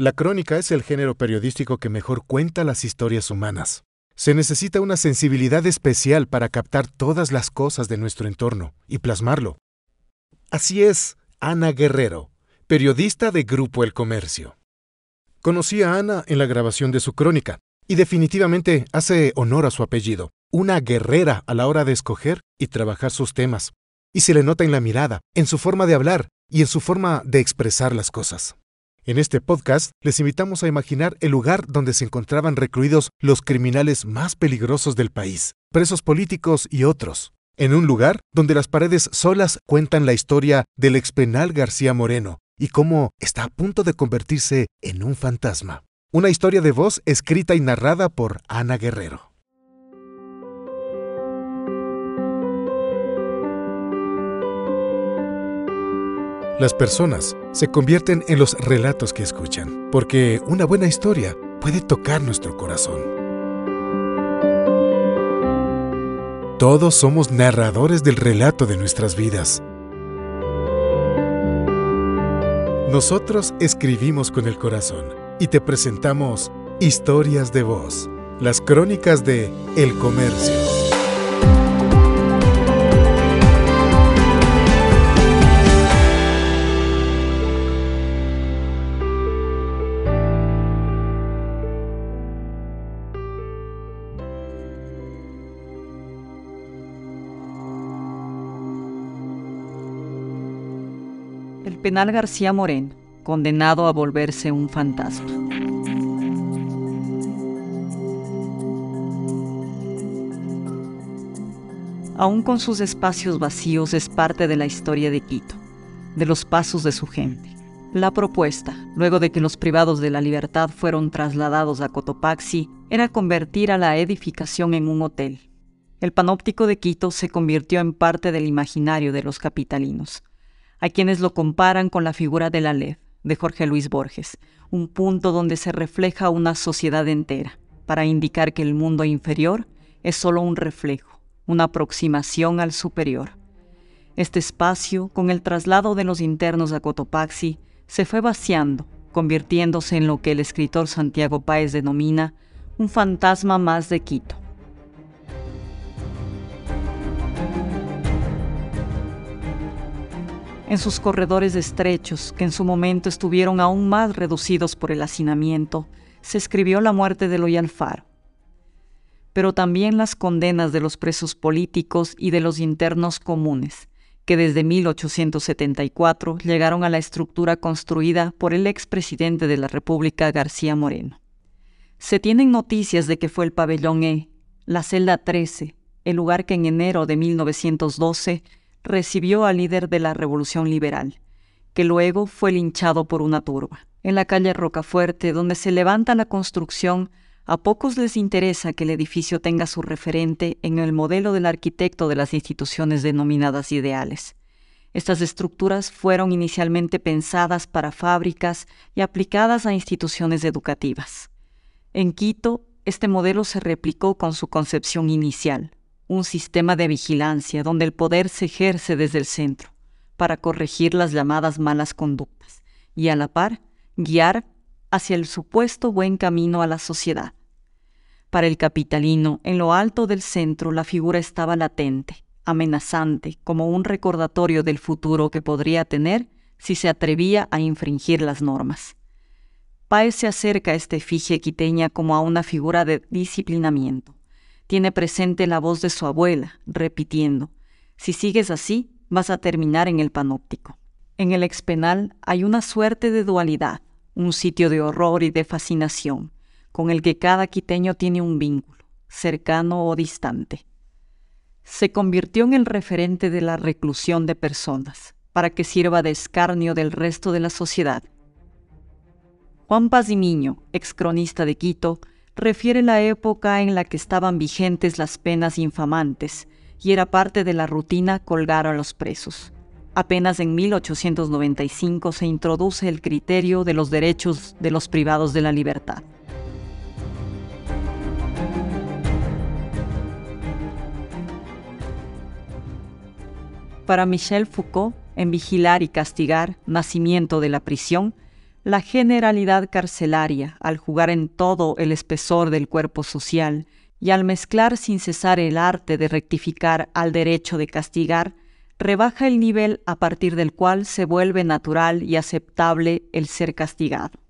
La crónica es el género periodístico que mejor cuenta las historias humanas. Se necesita una sensibilidad especial para captar todas las cosas de nuestro entorno y plasmarlo. Así es, Ana Guerrero, periodista de Grupo El Comercio. Conocí a Ana en la grabación de su crónica, y definitivamente hace honor a su apellido, una guerrera a la hora de escoger y trabajar sus temas. Y se le nota en la mirada, en su forma de hablar y en su forma de expresar las cosas. En este podcast les invitamos a imaginar el lugar donde se encontraban recluidos los criminales más peligrosos del país, presos políticos y otros. En un lugar donde las paredes solas cuentan la historia del expenal García Moreno y cómo está a punto de convertirse en un fantasma. Una historia de voz escrita y narrada por Ana Guerrero. Las personas se convierten en los relatos que escuchan, porque una buena historia puede tocar nuestro corazón. Todos somos narradores del relato de nuestras vidas. Nosotros escribimos con el corazón y te presentamos Historias de Voz, las crónicas de El Comercio. Penal García Moreno, condenado a volverse un fantasma. Aún con sus espacios vacíos es parte de la historia de Quito, de los pasos de su gente. La propuesta, luego de que los privados de la libertad fueron trasladados a Cotopaxi, era convertir a la edificación en un hotel. El panóptico de Quito se convirtió en parte del imaginario de los capitalinos. Hay quienes lo comparan con la figura de la LED, de Jorge Luis Borges, un punto donde se refleja una sociedad entera, para indicar que el mundo inferior es solo un reflejo, una aproximación al superior. Este espacio, con el traslado de los internos a Cotopaxi, se fue vaciando, convirtiéndose en lo que el escritor Santiago Páez denomina un fantasma más de Quito. En sus corredores estrechos, que en su momento estuvieron aún más reducidos por el hacinamiento, se escribió la muerte de Loy pero también las condenas de los presos políticos y de los internos comunes, que desde 1874 llegaron a la estructura construida por el expresidente de la República García Moreno. Se tienen noticias de que fue el pabellón E, la celda 13, el lugar que en enero de 1912 recibió al líder de la Revolución Liberal, que luego fue linchado por una turba. En la calle Rocafuerte, donde se levanta la construcción, a pocos les interesa que el edificio tenga su referente en el modelo del arquitecto de las instituciones denominadas ideales. Estas estructuras fueron inicialmente pensadas para fábricas y aplicadas a instituciones educativas. En Quito, este modelo se replicó con su concepción inicial, un sistema de vigilancia donde el poder se ejerce desde el centro para corregir las llamadas malas conductas y a la par guiar hacia el supuesto buen camino a la sociedad. Para el capitalino, en lo alto del centro la figura estaba latente, amenazante, como un recordatorio del futuro que podría tener si se atrevía a infringir las normas. Páez se acerca a esta efigie quiteña como a una figura de disciplinamiento. Tiene presente la voz de su abuela, repitiendo, si sigues así, vas a terminar en el panóptico. En el expenal hay una suerte de dualidad, un sitio de horror y de fascinación, con el que cada quiteño tiene un vínculo, cercano o distante. Se convirtió en el referente de la reclusión de personas, para que sirva de escarnio del resto de la sociedad. Juan Pazimiño, ex cronista de Quito, refiere la época en la que estaban vigentes las penas infamantes y era parte de la rutina colgar a los presos. Apenas en 1895 se introduce el criterio de los derechos de los privados de la libertad. Para Michel Foucault, en Vigilar y Castigar, Nacimiento de la Prisión, La generalidad carcelaria, al jugar en todo el espesor del cuerpo social y al mezclar sin cesar el arte de rectificar al derecho de castigar, rebaja el nivel a partir del cual se vuelve natural y aceptable el ser castigado.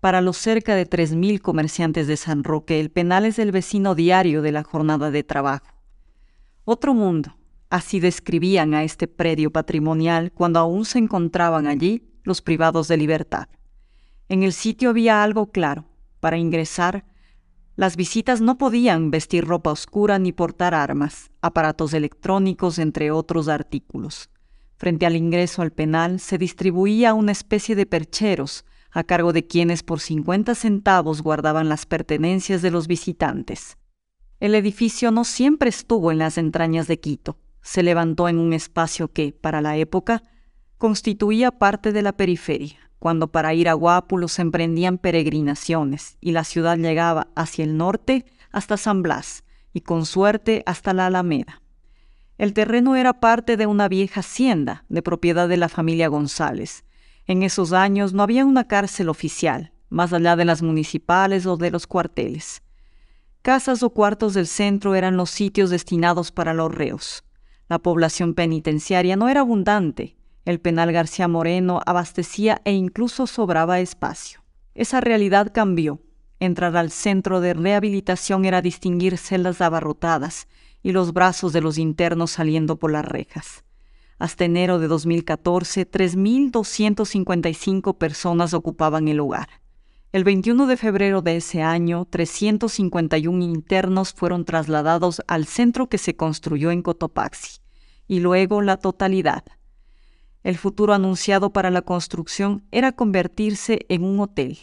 Para los cerca de 3.000 comerciantes de San Roque, el penal es el vecino diario de la jornada de trabajo. Otro mundo, así describían a este predio patrimonial cuando aún se encontraban allí los privados de libertad. En el sitio había algo claro. Para ingresar, las visitas no podían vestir ropa oscura ni portar armas, aparatos electrónicos, entre otros artículos. Frente al ingreso al penal se distribuía una especie de percheros, a cargo de quienes por 50 centavos guardaban las pertenencias de los visitantes. El edificio no siempre estuvo en las entrañas de Quito. Se levantó en un espacio que, para la época, constituía parte de la periferia cuando para ir a Guápulo se emprendían peregrinaciones y la ciudad llegaba hacia el norte hasta San Blas y con suerte hasta la Alameda. El terreno era parte de una vieja hacienda de propiedad de la familia González. En esos años no había una cárcel oficial, más allá de las municipales o de los cuarteles. Casas o cuartos del centro eran los sitios destinados para los reos. La población penitenciaria no era abundante, el penal García Moreno abastecía e incluso sobraba espacio. Esa realidad cambió. Entrar al centro de rehabilitación era distinguir celdas abarrotadas y los brazos de los internos saliendo por las rejas. Hasta enero de 2014, 3.255 personas ocupaban el lugar. El 21 de febrero de ese año, 351 internos fueron trasladados al centro que se construyó en Cotopaxi, y luego la totalidad, el futuro anunciado para la construcción era convertirse en un hotel.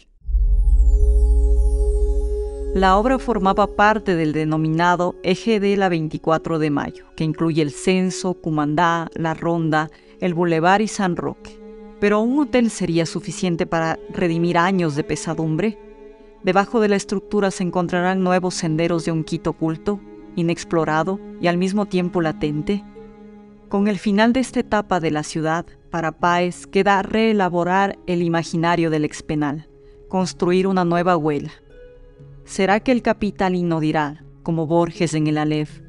La obra formaba parte del denominado Eje de la 24 de Mayo, que incluye el Censo, Cumandá, La Ronda, el Boulevard y San Roque. Pero un hotel sería suficiente para redimir años de pesadumbre. Debajo de la estructura se encontrarán nuevos senderos de un Quito oculto, inexplorado y al mismo tiempo latente, con el final de esta etapa de la ciudad, para Páez queda reelaborar el imaginario del expenal, construir una nueva huela. ¿Será que el capitalino dirá, como Borges en el Aleph,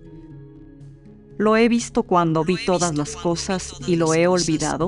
lo he visto cuando vi todas las cosas y lo he olvidado?